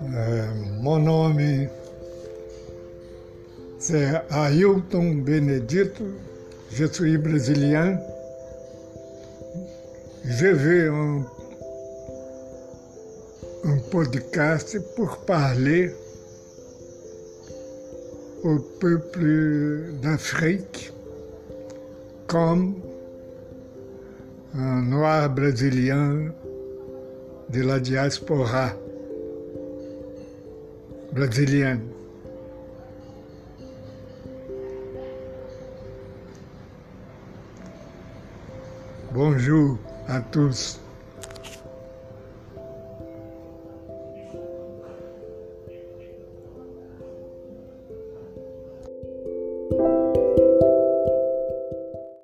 É, meu nome é Ailton Benedito, je suis brésilien. Je vais un, un podcast pour parler au peuple d'Afrique comme un noir brésilien de la diaspora brésilienne. Bonjour à tous.